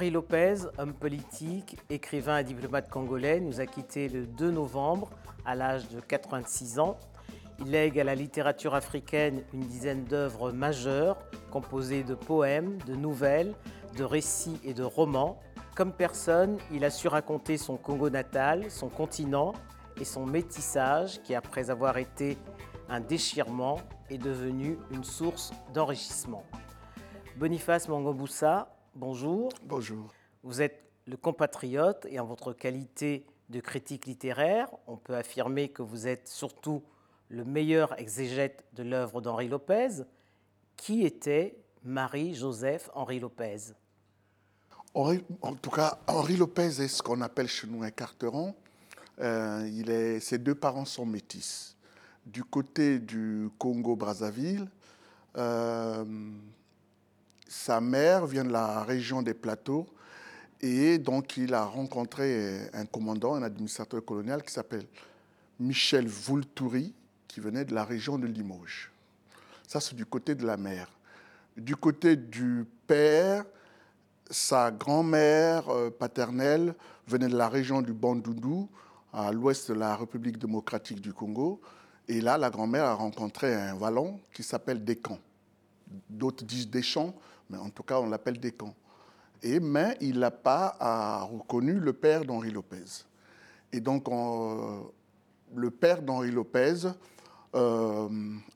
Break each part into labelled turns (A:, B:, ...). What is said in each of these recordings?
A: Henri Lopez, homme politique, écrivain et diplomate congolais, nous a quittés le 2 novembre à l'âge de 86 ans. Il lègue à la littérature africaine une dizaine d'œuvres majeures composées de poèmes, de nouvelles, de récits et de romans. Comme personne, il a su raconter son Congo natal, son continent et son métissage qui, après avoir été un déchirement, est devenu une source d'enrichissement. Boniface Mangoboussa, bonjour.
B: Bonjour.
A: Vous êtes le compatriote et en votre qualité de critique littéraire, on peut affirmer que vous êtes surtout le meilleur exégète de l'œuvre d'Henri Lopez. Qui était Marie-Joseph Henri Lopez?
B: En tout cas, Henri Lopez est ce qu'on appelle chez nous un carteron. Euh, il est, ses deux parents sont métis. Du côté du Congo-Brazzaville, euh, sa mère vient de la région des plateaux et donc il a rencontré un commandant, un administrateur colonial qui s'appelle Michel Voultouri, qui venait de la région de Limoges. Ça, c'est du côté de la mère. Du côté du père, sa grand-mère euh, paternelle venait de la région du Bandundu, à l'ouest de la République démocratique du Congo. Et là, la grand-mère a rencontré un vallon qui s'appelle Descamps. D'autres disent Deschamps, mais en tout cas, on l'appelle Descamps. Et, mais il n'a pas reconnu le père d'Henri Lopez. Et donc, le père d'Henri Lopez euh,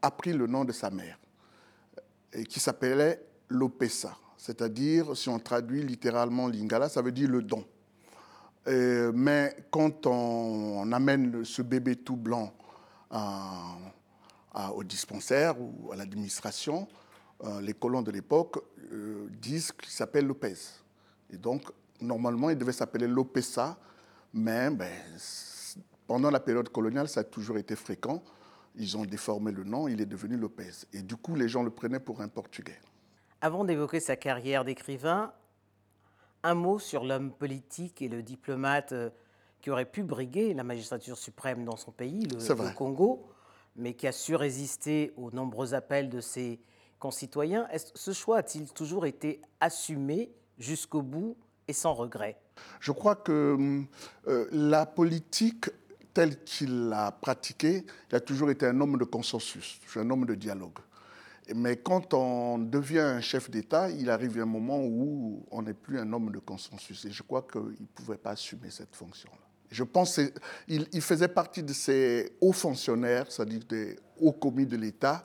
B: a pris le nom de sa mère, qui s'appelait Lopesa. C'est-à-dire, si on traduit littéralement Lingala, ça veut dire le don. mais quand on, amène ce bébé tout blanc au dispensaire ou à l'administration, les colons de l'époque euh, disent qu'il s'appelle Lopez. Et donc, normalement, il devait s'appeler Lopesa, mais ben, pendant la période coloniale, ça a toujours été fréquent. Ils ont déformé le nom, il est devenu Lopez. Et du coup, les gens le prenaient pour un Portugais.
A: Avant d'évoquer sa carrière d'écrivain, un mot sur l'homme politique et le diplomate euh, qui aurait pu briguer la magistrature suprême dans son pays, le, le Congo, mais qui a su résister aux nombreux appels de ses concitoyens. Ce choix a-t-il toujours été assumé jusqu'au bout et sans regret?
B: Je crois que euh, la politique telle qu'il l'a pratiquée, il a toujours été un homme de consensus, un homme de dialogue. Mais quand on devient un chef d'État, il arrive un moment où on n'est plus un homme de consensus. Et je crois qu'il ne pouvait pas assumer cette fonction-là. Je pense qu'il il faisait partie de ces hauts fonctionnaires, c'est-à-dire des hauts commis de l'État,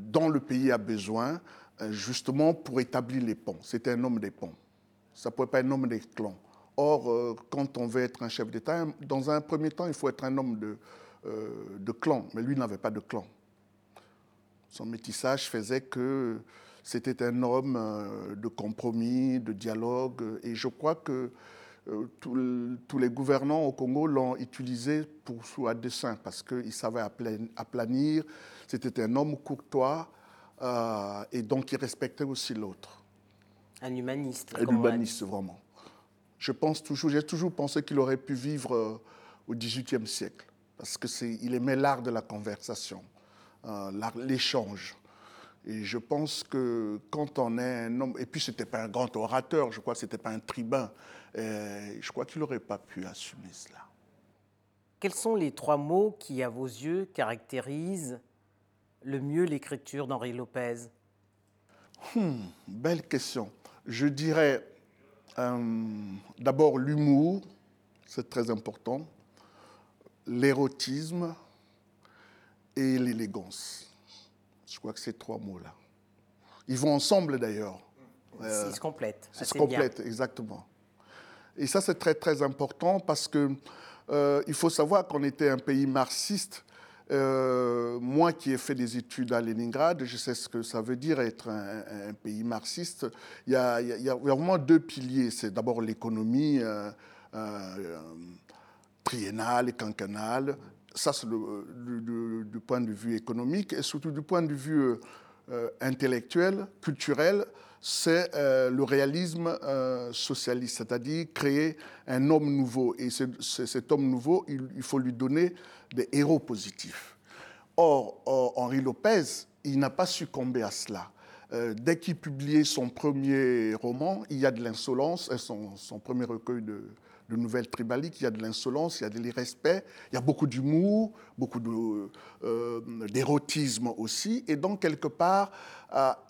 B: dont le pays a besoin, euh, justement pour établir les ponts. C'était un homme des ponts. Ça ne pouvait pas être un homme des clans. Or, euh, quand on veut être un chef d'État, dans un premier temps, il faut être un homme de, de clan. Mais lui n'avait pas de clan. Son métissage faisait que c'était un homme de compromis, de dialogue. Et je crois que tous les gouvernants au Congo l'ont utilisé pour soi dessein parce qu'il savait aplanir. C'était un homme courtois euh, et donc il respectait aussi l'autre.
A: Un humaniste.
B: Un humaniste, vraiment. Je pense toujours, j'ai toujours pensé qu'il aurait pu vivre euh, au XVIIIe siècle parce qu'il aimait l'art de la conversation, euh, l'échange. Et je pense que quand on est un homme, et puis ce n'était pas un grand orateur, je crois que ce n'était pas un tribun, je crois qu'il n'aurait pas pu assumer cela.
A: Quels sont les trois mots qui, à vos yeux, caractérisent le mieux l'écriture d'Henri Lopez?
B: Hmm, Belle question. Je dirais euh, d'abord l'humour, c'est très important, l'érotisme et l'élégance. Je crois que ces trois mots-là. Ils vont ensemble d'ailleurs.
A: ils se complètent.
B: Ils se complètent, exactement. Et ça, c'est très, très important parce que euh, il faut savoir qu'on était un pays marxiste. Euh, moi qui ai fait des études à Leningrad, je sais ce que ça veut dire être un, pays marxiste. Il y, a, il y, a, vraiment deux piliers. C'est d'abord l'économie euh, triennale et quinquennale, ça, c'est du point de vue économique et surtout du point de vue euh, euh, intellectuel, culturel, c'est euh, le réalisme socialiste, c'est-à-dire créer un homme nouveau. Et cet homme nouveau, il, faut lui donner des héros positifs. Or, Henri Lopez, il n'a pas succombé à cela. Euh, dès qu'il publiait son premier roman, il y a de l'insolence, euh, son, premier recueil de, nouvelles tribaliques, il y a de l'insolence, il y a de l'irrespect, il y a beaucoup d'humour, beaucoup euh, d'érotisme aussi. Et donc, quelque part,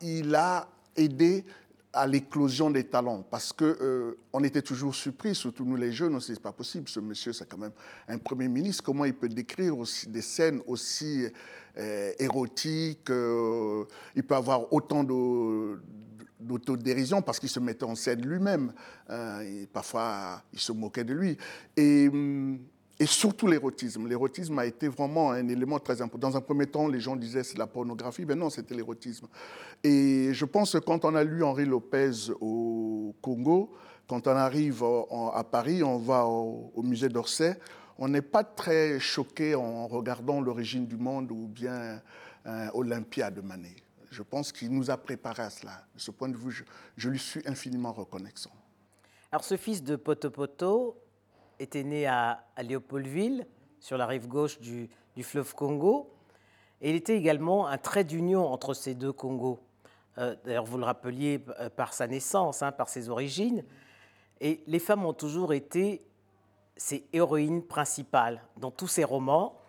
B: il a aidé à l'éclosion des talents, parce que on était toujours surpris, surtout nous les jeunes, on se c'est pas possible, ce monsieur c'est quand même un premier ministre, comment il peut décrire aussi des scènes aussi euh, érotique, euh, il peut avoir autant d'autodérision parce qu'il se mettait en scène lui-même. Euh, parfois, il se moquait de lui. Et, et surtout l'érotisme. L'érotisme a été vraiment un élément très important. Dans un premier temps, les gens disaient c'est la pornographie, mais non, c'était l'érotisme. Et je pense que quand on a lu Henri Lopez au Congo, quand on arrive à Paris, on va au musée d'Orsay, on n'est pas très choqué en regardant l'origine du monde ou bien euh, Olympia de Manet. Je pense qu'il nous a préparé à cela. De ce point de vue, je, lui suis infiniment reconnaissant.
A: Alors, ce fils de Potopoto était né à, Léopoldville, sur la rive gauche du, fleuve Congo. Et il était également un trait d'union entre ces deux Congos. Euh, d'ailleurs, vous le rappeliez euh, par sa naissance, hein, par ses origines. Et les femmes ont toujours été ses héroïnes principales dans tous ses romans.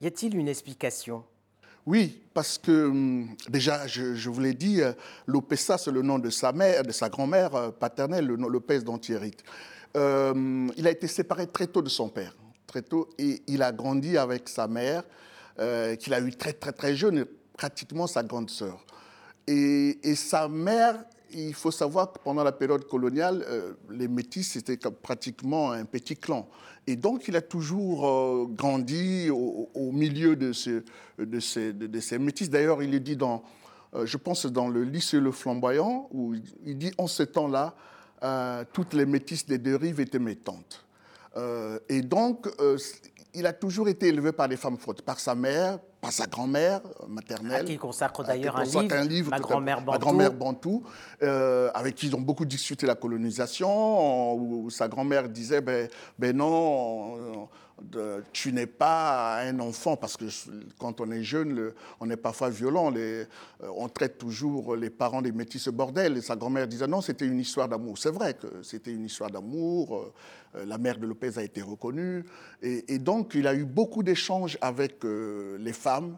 A: Y a-t-il une explication?
B: Oui, parce que hum, déjà, je, vous l'ai dit, euh, Lopessa, c'est le nom de sa mère, de sa grand-mère euh, paternelle, Lopez hérite. Euh, il a été séparé très tôt de son père, très tôt, et il a grandi avec sa mère, qu'il a eu très très très jeune, pratiquement sa grande sœur. Et sa mère il faut savoir que pendant la période coloniale, euh, les métis, c'était pratiquement un petit clan. Et donc, il a toujours euh, grandi au, milieu de, ces, de, métis. D'ailleurs, il est dit dans, euh, je pense, dans le lycée Le Flamboyant, où il dit, en ce temps-là, toutes les métisses des deux rives étaient mes tantes. Et donc, il a toujours été élevé par des femmes fortes, par sa mère, par sa grand-mère maternelle. À
A: qui il consacre d'ailleurs un, un, livre, ma grand-mère Bantou,
B: grand Bantou euh, avec qui ils ont beaucoup discuté la colonisation, où sa grand-mère disait, ben, ben non, tu n'es pas un enfant, parce que quand on est jeune, on est parfois violent. Les, euh, on traite toujours les parents des métis bordel. Et sa grand-mère disait non, c'était une histoire d'amour. C'est vrai que c'était une histoire d'amour. Euh, euh, la mère de Lopez a été reconnue. Et, donc, il a eu beaucoup d'échanges avec les femmes.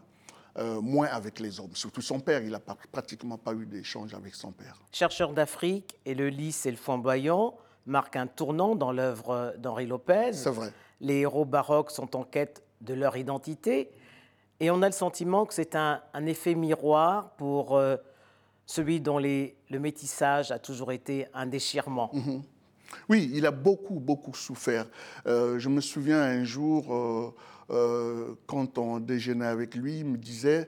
B: moins avec les hommes. Surtout son père, il n'a pratiquement pas eu d'échange avec son père.
A: Chercheur d'Afrique et le lys et le flamboyant marquent un tournant dans l'œuvre d'Henri Lopez.
B: C'est vrai
A: les héros baroques sont en quête de leur identité, et on a le sentiment que c'est un, effet miroir pour euh, celui dont le métissage a toujours été un déchirement. Mhm.
B: Oui, il a beaucoup, beaucoup souffert. Euh, je me souviens un jour, euh, quand on déjeunait avec lui, il me disait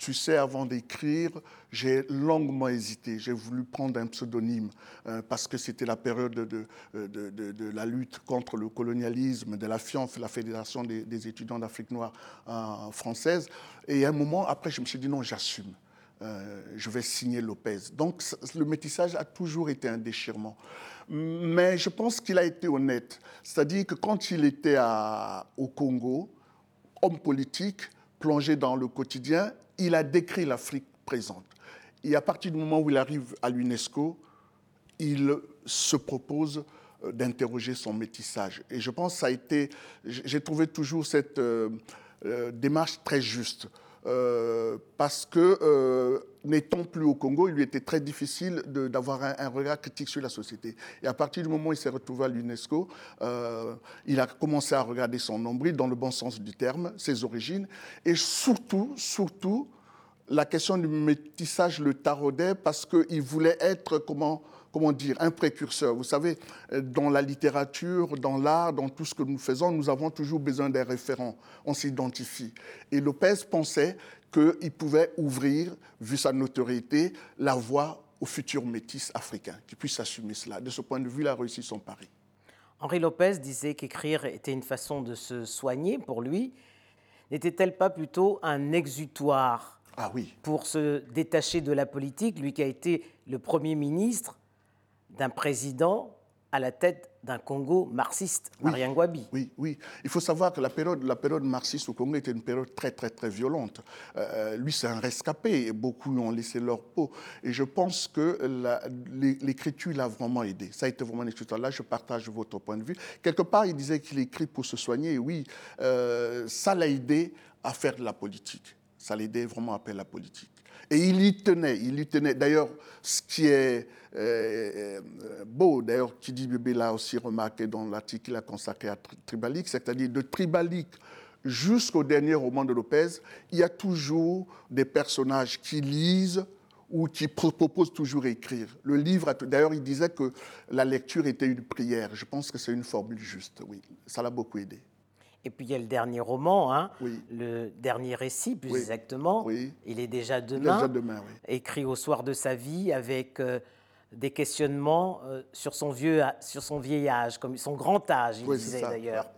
B: tu sais, avant d'écrire, j'ai longuement hésité. J'ai voulu prendre un pseudonyme euh, parce que c'était la période de, de, la lutte contre le colonialisme, de la FIANF, la Fédération des, étudiants d'Afrique noire euh, française. Et à un moment, après, je me suis dit non, j'assume. Euh, je vais signer Lopez. Donc le métissage a toujours été un déchirement. Mais je pense qu'il a été honnête. C'est-à-dire que quand il était au Congo, homme politique, plongé dans le quotidien, il a décrit l'Afrique présente. Et à partir du moment où il arrive à l'UNESCO, il se propose euh, d'interroger son métissage. Et je pense que ça a été, j'ai trouvé toujours cette euh, euh, démarche très juste. parce que n'étant plus au Congo, il lui était très difficile d'avoir un, regard critique sur la société. Et à partir du moment où il s'est retrouvé à l'UNESCO, il a commencé à regarder son nombril dans le bon sens du terme, ses origines, et surtout, surtout, la question du métissage le taraudait parce qu'il voulait être, comment, dire, un précurseur. Vous savez, dans la littérature, dans l'art, dans tout ce que nous faisons, nous avons toujours besoin d'un référent. On s'identifie. Et Lopez pensait qu'il pouvait ouvrir, vu sa notoriété, la voie aux futurs métis africains qui puissent assumer cela. De ce point de vue, il a réussi son pari.
A: Henri Lopez disait qu'écrire était une façon de se soigner pour lui. N'était-elle pas plutôt un exutoire?
B: Ah oui.
A: pour se détacher de la politique, lui qui a été le Premier ministre d'un président à la tête d'un Congo marxiste, Marien Ngouabi.
B: Oui, oui. Il faut savoir que la période, la période marxiste au Congo était une période très, très, très violente. Euh, lui, c'est un rescapé et beaucoup ont laissé leur peau. Et je pense que l'écriture l'a vraiment aidé. Ça a été vraiment l'écriture. Là, je partage votre point de vue. Quelque part, il disait qu'il écrit pour se soigner. Et oui, euh, ça l'a aidé à faire de la politique. Ça l'a aidé vraiment de la politique. Et il y tenait, il y tenait. D'ailleurs, ce qui est euh, euh, beau, d'ailleurs, dit Bébé l'a aussi remarqué dans l'article qu'il a consacré à Tribalique, c'est-à-dire de Tribalique jusqu'au dernier roman de Lopez, il y a toujours des personnages qui lisent ou qui proposent toujours écrire. Le livre, d'ailleurs, il disait que la lecture était une prière. Je pense que c'est une formule juste, oui. Ça l'a beaucoup aidé.
A: Et puis il y a le dernier roman, hein, le dernier récit plus exactement. Il est déjà demain, déjà demain écrit au soir de sa vie avec euh, des questionnements euh, sur, son vieux, sur son vieil âge, comme son grand âge, il disait d'ailleurs.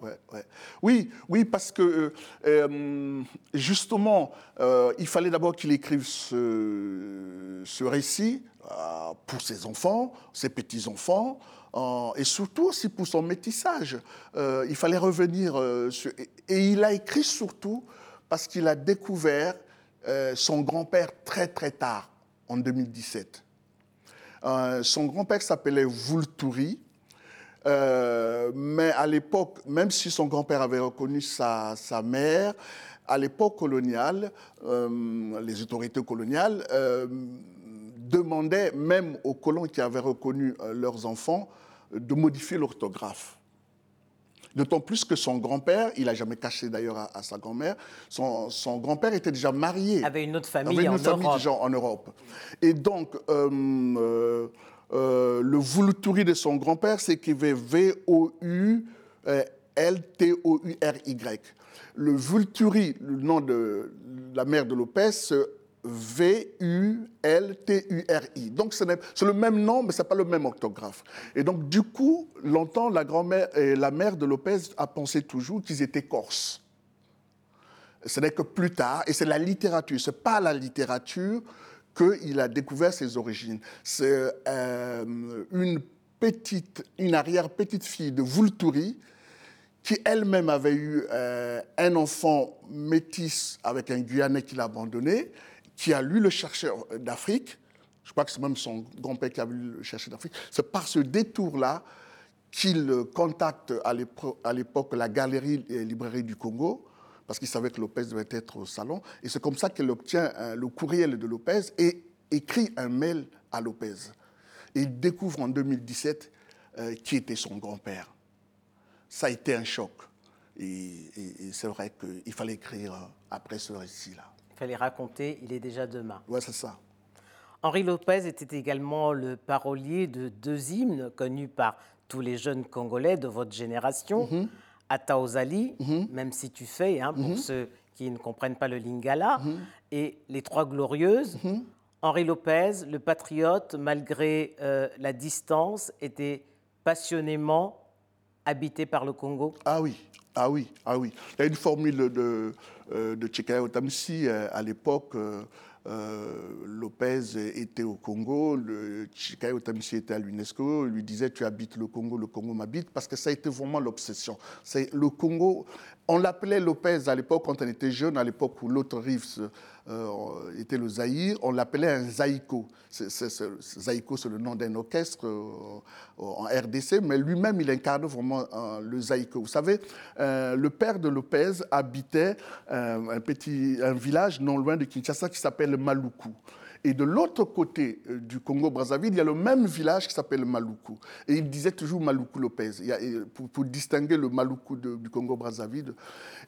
B: oui, oui, parce que euh, justement, il fallait d'abord qu'il écrive ce, ce récit pour ses enfants, ses petits-enfants, et surtout aussi pour son métissage. Euh, il fallait revenir euh, et, il a écrit surtout parce qu'il a découvert euh, son grand-père très très tard, en 2017. son grand-père s'appelait Vulturi, mais à l'époque, même si son grand-père avait reconnu sa, sa mère, à l'époque coloniale, les autorités coloniales demandaient même aux colons qui avaient reconnu leurs enfants de modifier l'orthographe. D'autant plus que son grand-père, il n'a jamais caché d'ailleurs à, sa grand-mère, son, grand-père était déjà marié.
A: Avait une autre famille, avait une autre famille
B: déjà en Europe. Et donc, euh, euh, euh, le Vulturi de son grand-père s'écrivait V-O-U-L-T-O-U-R-Y. Le Vulturi, le nom de la mère de Lopez, V-U-L-T-U-R-I. Donc c'est le même nom, mais ce n'est pas le même orthographe. Et donc du coup, longtemps, la grand-mère la mère de Lopez a pensé toujours qu'ils étaient corses. Ce n'est que plus tard, et c'est la littérature, ce n'est pas la littérature qu'il a découvert ses origines. C'est euh, une petite, une arrière-petite fille de Vulturi qui elle-même avait eu euh, un enfant métis avec un Guyanais qu'il a abandonné, qui a lu Le chercheur d'Afrique, je crois que c'est même son grand-père qui a lu Le chercheur d'Afrique, c'est par ce détour-là qu'il contacte à l'époque la galerie et librairie du Congo, parce qu'il savait que Lopez devait être au salon, et c'est comme ça qu'il obtient euh, le courriel de Lopez et écrit un mail à Lopez. Il découvre en 2017 euh, qui était son grand-père. Ça a été un choc. Et c'est vrai qu'il fallait écrire après ce récit-là.
A: Fallait raconter, il est déjà demain.
B: Oui, c'est ça.
A: Henri Lopez était également le parolier de deux hymnes connus par tous les jeunes Congolais de votre génération. Mm Même si tu fais, hein, pour mhm. ceux qui ne comprennent pas le lingala, et Les Trois Glorieuses. Henri Lopez, le patriote, malgré euh, la distance, était passionnément habité par le Congo
B: Ah oui, ah oui, ah oui. Il y a une formule de, euh, de Tchekaya Otamsi euh, à l'époque. Euh, Lopez était au Congo, Otamsi était à l'UNESCO, lui disait Tu habites le Congo, le Congo m'habite, parce que ça a été vraiment l'obsession. Le Congo. On l'appelait Lopez à l'époque, quand on était jeune, à l'époque où l'autre rive euh, était le Zaïre, on l'appelait un Zaïko. Zaïko, c'est le nom d'un orchestre euh, en RDC, mais lui-même, il incarne vraiment euh, le Zaïko. Vous savez, le père de Lopez habitait un petit un village non loin de Kinshasa qui s'appelle Maluku. Et de l'autre côté du Congo-Brazzaville, il y a le même village qui s'appelle Maluku. Et il disait toujours Maluku Lopez, pour, distinguer le Maluku du Congo-Brazzaville.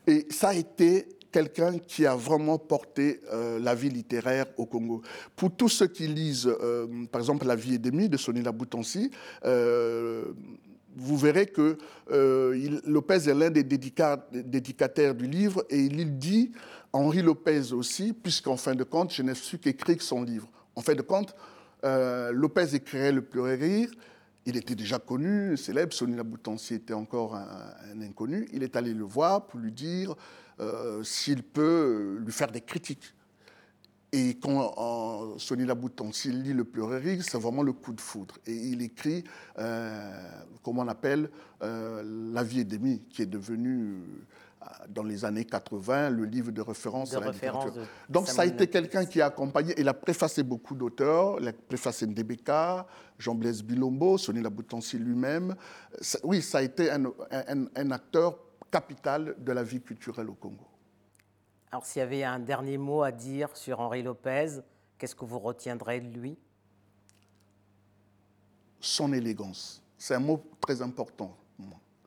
B: Et ça a été quelqu'un qui a vraiment porté euh, la vie littéraire au Congo. Pour tous ceux qui lisent, euh, par exemple, La vie et demi de Sonila Boutonsi, euh, vous verrez que Lopez est l'un des dédicataires du livre et il dit, Henri Lopez aussi, puisqu'en fin de compte, je n'ai su qu'écrire son livre. En fin de compte, Lopez écrirait Le pleurer rire, il était déjà connu, célèbre, Sonila Boutonsi était encore un, inconnu. Il est allé le voir pour lui dire euh, s'il peut lui faire des critiques. Et quand Sonny Laboutansi lit Le Pleurerie, c'est vraiment le coup de foudre. Et il écrit, euh, comment on appelle, euh, La vie demi, qui est devenu, euh, dans les années 80, le livre de référence
A: de
B: à la
A: référence
B: littérature.
A: de
B: Donc ça a été quelqu'un qui a accompagné, il a préfacé beaucoup d'auteurs, il a préfacé Ndebeka, Jean-Blaise Bilombo, Sonny Laboutansi lui-même. Oui, ça a été un, un- un acteur capital de la vie culturelle au Congo.
A: Alors, s'il y avait un dernier mot à dire sur Henri Lopez, qu'est-ce que vous retiendrez de lui?
B: Son élégance. C'est un mot très important,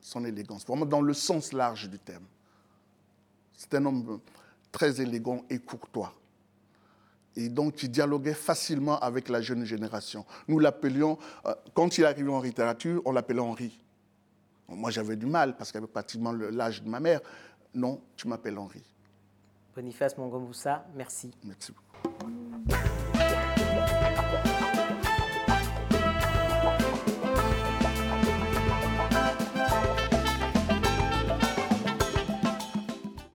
B: son élégance, vraiment dans le sens large du terme. C'est un homme très élégant et courtois. Et donc, il dialoguait facilement avec la jeune génération. Nous l'appelions, euh, quand il arrivait en littérature, on l'appelait Henri. Moi, j'avais du mal parce qu'il avait pratiquement l'âge de ma mère. Non, tu m'appelles Henri.
A: Boniface Mongomoussa, merci.
B: Merci beaucoup.